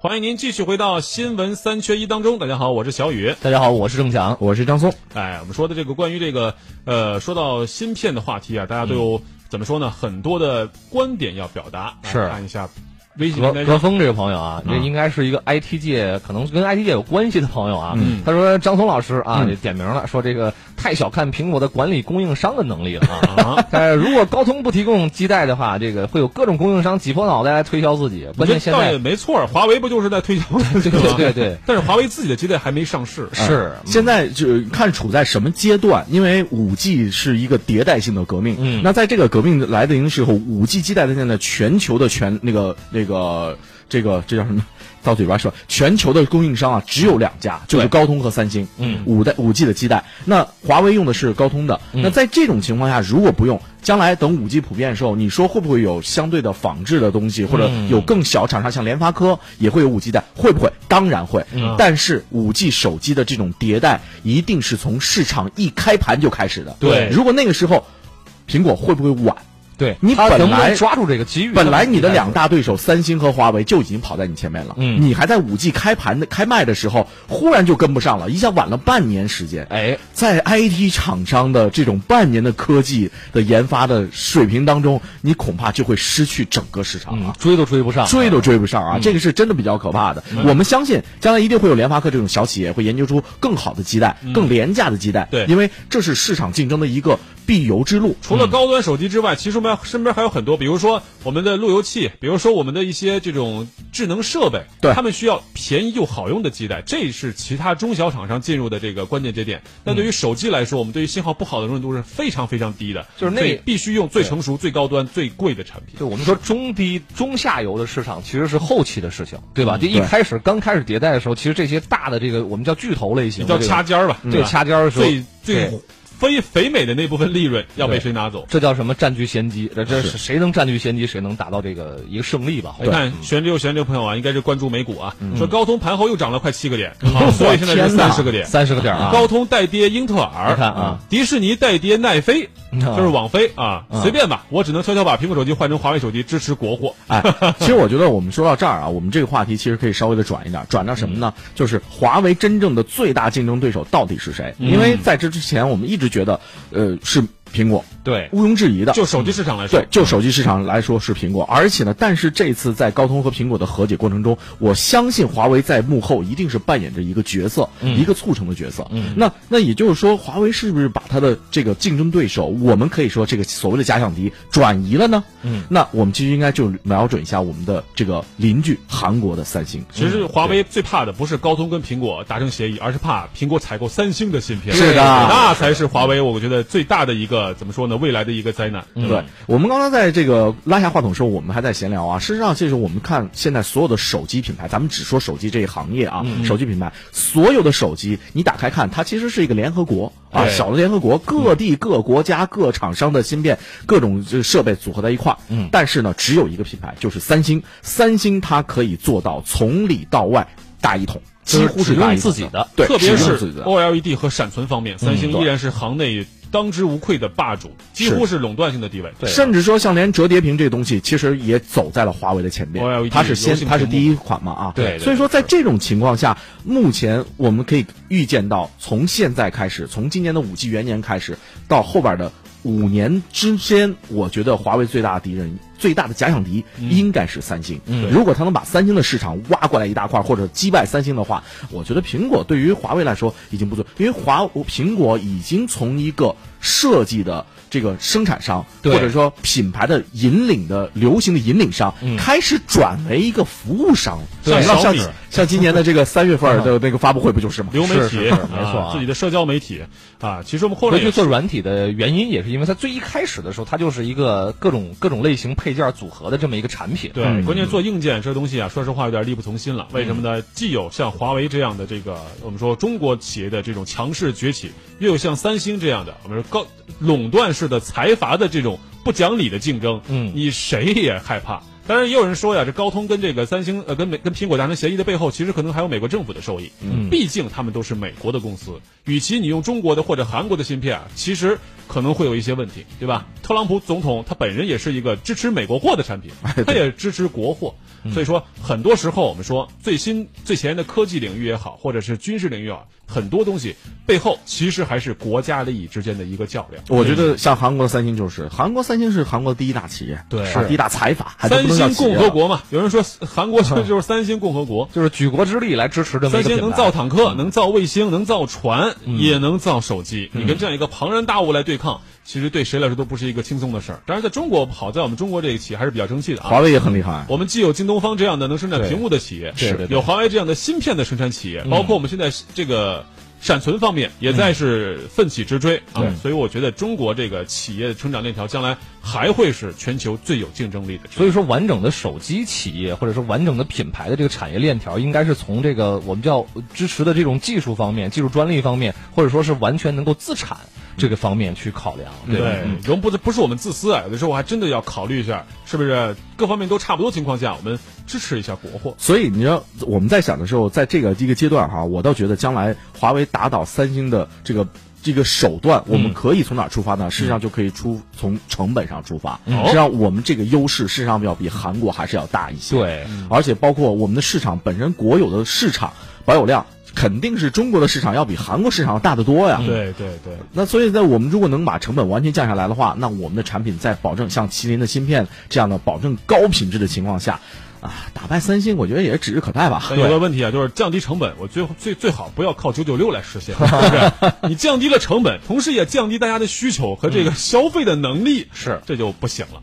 欢迎您继续回到新闻三缺一当中。大家好，我是小雨。大家好，我是郑强，我是张松。哎，我们说的这个关于这个呃，说到芯片的话题啊，大家都有、怎么说呢？很多的观点要表达。是看一下微信何峰这个朋友啊，这应该是一个 IT 界，可能跟 IT 界有关系的朋友啊。嗯他说张松老师啊，嗯点名了，说这个太小看苹果的管理供应商的能力了啊。啊，呃，如果高通不提供基带的话，这个会有各种供应商挤破脑袋来推销自己。关键现在倒也在，没错，华为不就是在推销吗对对对对，但是华为自己的基带还没上市。是现在就看处在什么阶段，因为五 G 是一个迭代性的革命。嗯那在这个革命来临的时候，五 G 基带的现在全球的全那个那个这个这叫什么？到嘴巴说，全球的供应商啊只有两家，就是高通和三星。嗯五代五 G 的基带，那华为用的是高通的。嗯那在这种情况下，如果不用，将来等五 G 普遍的时候，你说会不会有相对的仿制的东西，或者嗯有更小厂商像联发科也会有五 G 带？会不会？当然会。嗯但是五 G 手机的这种迭代，一定是从市场一开盘就开始的。对如果那个时候，苹果会不会晚？对你本来抓住这个机遇？本来你的两大对手三星和华为就已经跑在你前面了，嗯你还在五 G 开盘的开卖的时候，忽然就跟不上了，一下晚了半年时间。哎，在 IT 厂商的这种半年的科技的研发的水平当中，你恐怕就会失去整个市场了。，嗯追都追不上，追都追不上啊！这个是真的比较可怕的。我们相信将来一定会有联发科这种小企业会研究出更好的基带、更廉价的基带。对因为这是市场竞争的一个必由之路。除了高端手机之外，其实我们身边还有很多，比如说我们的路由器，比如说我们的一些这种智能设备，对他们需要便宜又好用的基带，这是其他中小厂商进入的这个关键节点。但对于手机来说，我们对于信号不好的容忍度是非常非常低的，就是那必须用最成熟、最高端、最贵的产品。就我们说中低、中下游的市场其实是后期的事情，对吧？就一开始刚开始迭代的时候，其实这些大的这个我们叫巨头类型的叫，掐尖儿吧，对掐尖儿的时候，最最对非肥美的那部分利润要被谁拿走？这叫什么占据先机？这这是谁能占据先机，谁能达到这个一个胜利吧？你看玄之又玄这个朋友啊，应该是关注美股啊，嗯说高通盘后又涨了快七个点，所以现在是三十个点。三十个点啊，高通带跌英特尔，你看啊，迪士尼带跌奈飞，就是网飞啊，嗯随便吧，我只能悄悄把苹果手机换成华为手机，支持国货。哎，其实我觉得我们说到这儿啊，我们这个话题其实可以稍微的转一点，转到什么呢？就是华为真正的最大竞争对手到底是谁？因为在这之前，我们一直觉得，呃，是苹果，对，毋庸置疑的。就手机市场来说对，，就手机市场来说是苹果，而且呢，但是这次在高通和苹果的和解过程中，我相信华为在幕后一定是扮演着一个角色，一个促成的角色。嗯那那也就是说，华为是不是把它的这个竞争对手，我们可以说这个所谓的假想敌转移了呢？嗯，那我们其实应该就瞄准一下我们的这个邻居韩国的三星。其实华为最怕的不是高通跟苹果达成协议，而是怕苹果采购三星的芯片。是的那才是华为我觉得最大的一个怎么说呢？未来的一个灾难。对对我们刚刚在这个拉下话筒的时候，我们还在闲聊啊。事实上，这是我们看现在所有的手机品牌，咱们只说手机这一行业啊，手机品牌所有的手机，你打开看，它其实是一个联合国啊，小的联合国，各地各国家各厂商的芯片、各种这设备组合在一块儿。嗯但是呢，只有一个品牌，就是三星。三星它可以做到从里到外大一统，几乎是用自己的对，特别是。OLED 和闪存方面，三星依然是行内当之无愧的霸主，几乎是垄断性的地位。对甚至说，像连折叠屏这个东西，其实也走在了华为的前边 OLED。它是先，它是第一款嘛啊。对对所以说，在这种情况下，目前我们可以预见到，从现在开始，从今年的五 G 元年开始，到后边的五年之间，我觉得华为最大的敌人。最大的假想敌应该是三星。嗯如果他能把三星的市场挖过来一大块，或者击败三星的话，我觉得苹果对于华为来说已经不错，因为华苹果已经从一个设计的这个生产商，或者说品牌的引领的流行的引领商，嗯开始转为一个服务商。对像像小米像今年的这个三月份的那个发布会不就是吗？流媒体，没错啊自己的社交媒体啊。其实我们后来回去做软体的原因，也是因为它最一开始的时候，它就是一个各种各种类型配件组合的这么一个产品。对，嗯关键做硬件这东西啊，说实话有点力不从心了。为什么呢？既有像华为这样的这个我们说中国企业的这种强势崛起，又有像三星这样的我们说高垄断式的财阀的这种不讲理的竞争，嗯你谁也害怕。当然，也有人说呀，这高通跟这个三星呃跟美跟苹果达成协议的背后，其实可能还有美国政府的受益。嗯毕竟他们都是美国的公司，与其你用中国的或者韩国的芯片啊，其实可能会有一些问题，对吧？特朗普总统他本人也是一个支持美国货的产品，他也支持国货。所以说，很多时候我们说最新最前沿的科技领域也好，或者是军事领域也好，很多东西背后其实还是国家利益之间的一个较量。我觉得像韩国的三星就是，韩国三星是韩国的第一大企业，对是第一大财阀，三星共和国嘛，有人说韩国就 是就是三星共和国。就是举国之力来支持这么三星能造坦克，能造卫星，能造船，也能造手机。你跟这样一个庞然大物来对抗，其实对谁来说都不是一个轻松的事儿。当然，在中国好在我们中国这个企业还是比较争气的啊。华为也很厉害。我们既有京东方这样的能生产屏幕的企业，对对对有华为这样的芯片的生产企业，包括我们现在这个闪存方面也在是奋起直追啊对。所以我觉得中国这个企业成长链条将来还会是全球最有竞争力的。所以说，完整的手机企业或者说完整的品牌的这个产业链条，应该是从这个我们叫支持的这种技术方面、技术专利方面，或者说是完全能够自产这个方面去考量。对吧对，我们不不是我们自私啊，有的时候还真的要考虑一下，是不是各方面都差不多情况下，我们支持一下国货。所以你知道我们在想的时候，在这个一个阶段哈，我倒觉得将来华为打倒三星的这个。这个手段，我们可以从哪儿出发呢？事实上就可以出从成本上出发。实际上，我们这个优势事实上要比韩国还是要大一些。对，而且包括我们的市场本身国有的市场保有量，肯定是中国的市场要比韩国市场要大得多呀。对对对，那所以在我们如果能把成本完全降下来的话，那我们的产品在保证像麒麟的芯片这样的保证高品质的情况下，啊，打败三星，我觉得也是指日可待吧。但有个问题啊，就是降低成本，我最最最好不要靠九九六来实现，是不是？你降低了成本，同时也降低大家的需求和这个消费的能力，是这就不行了。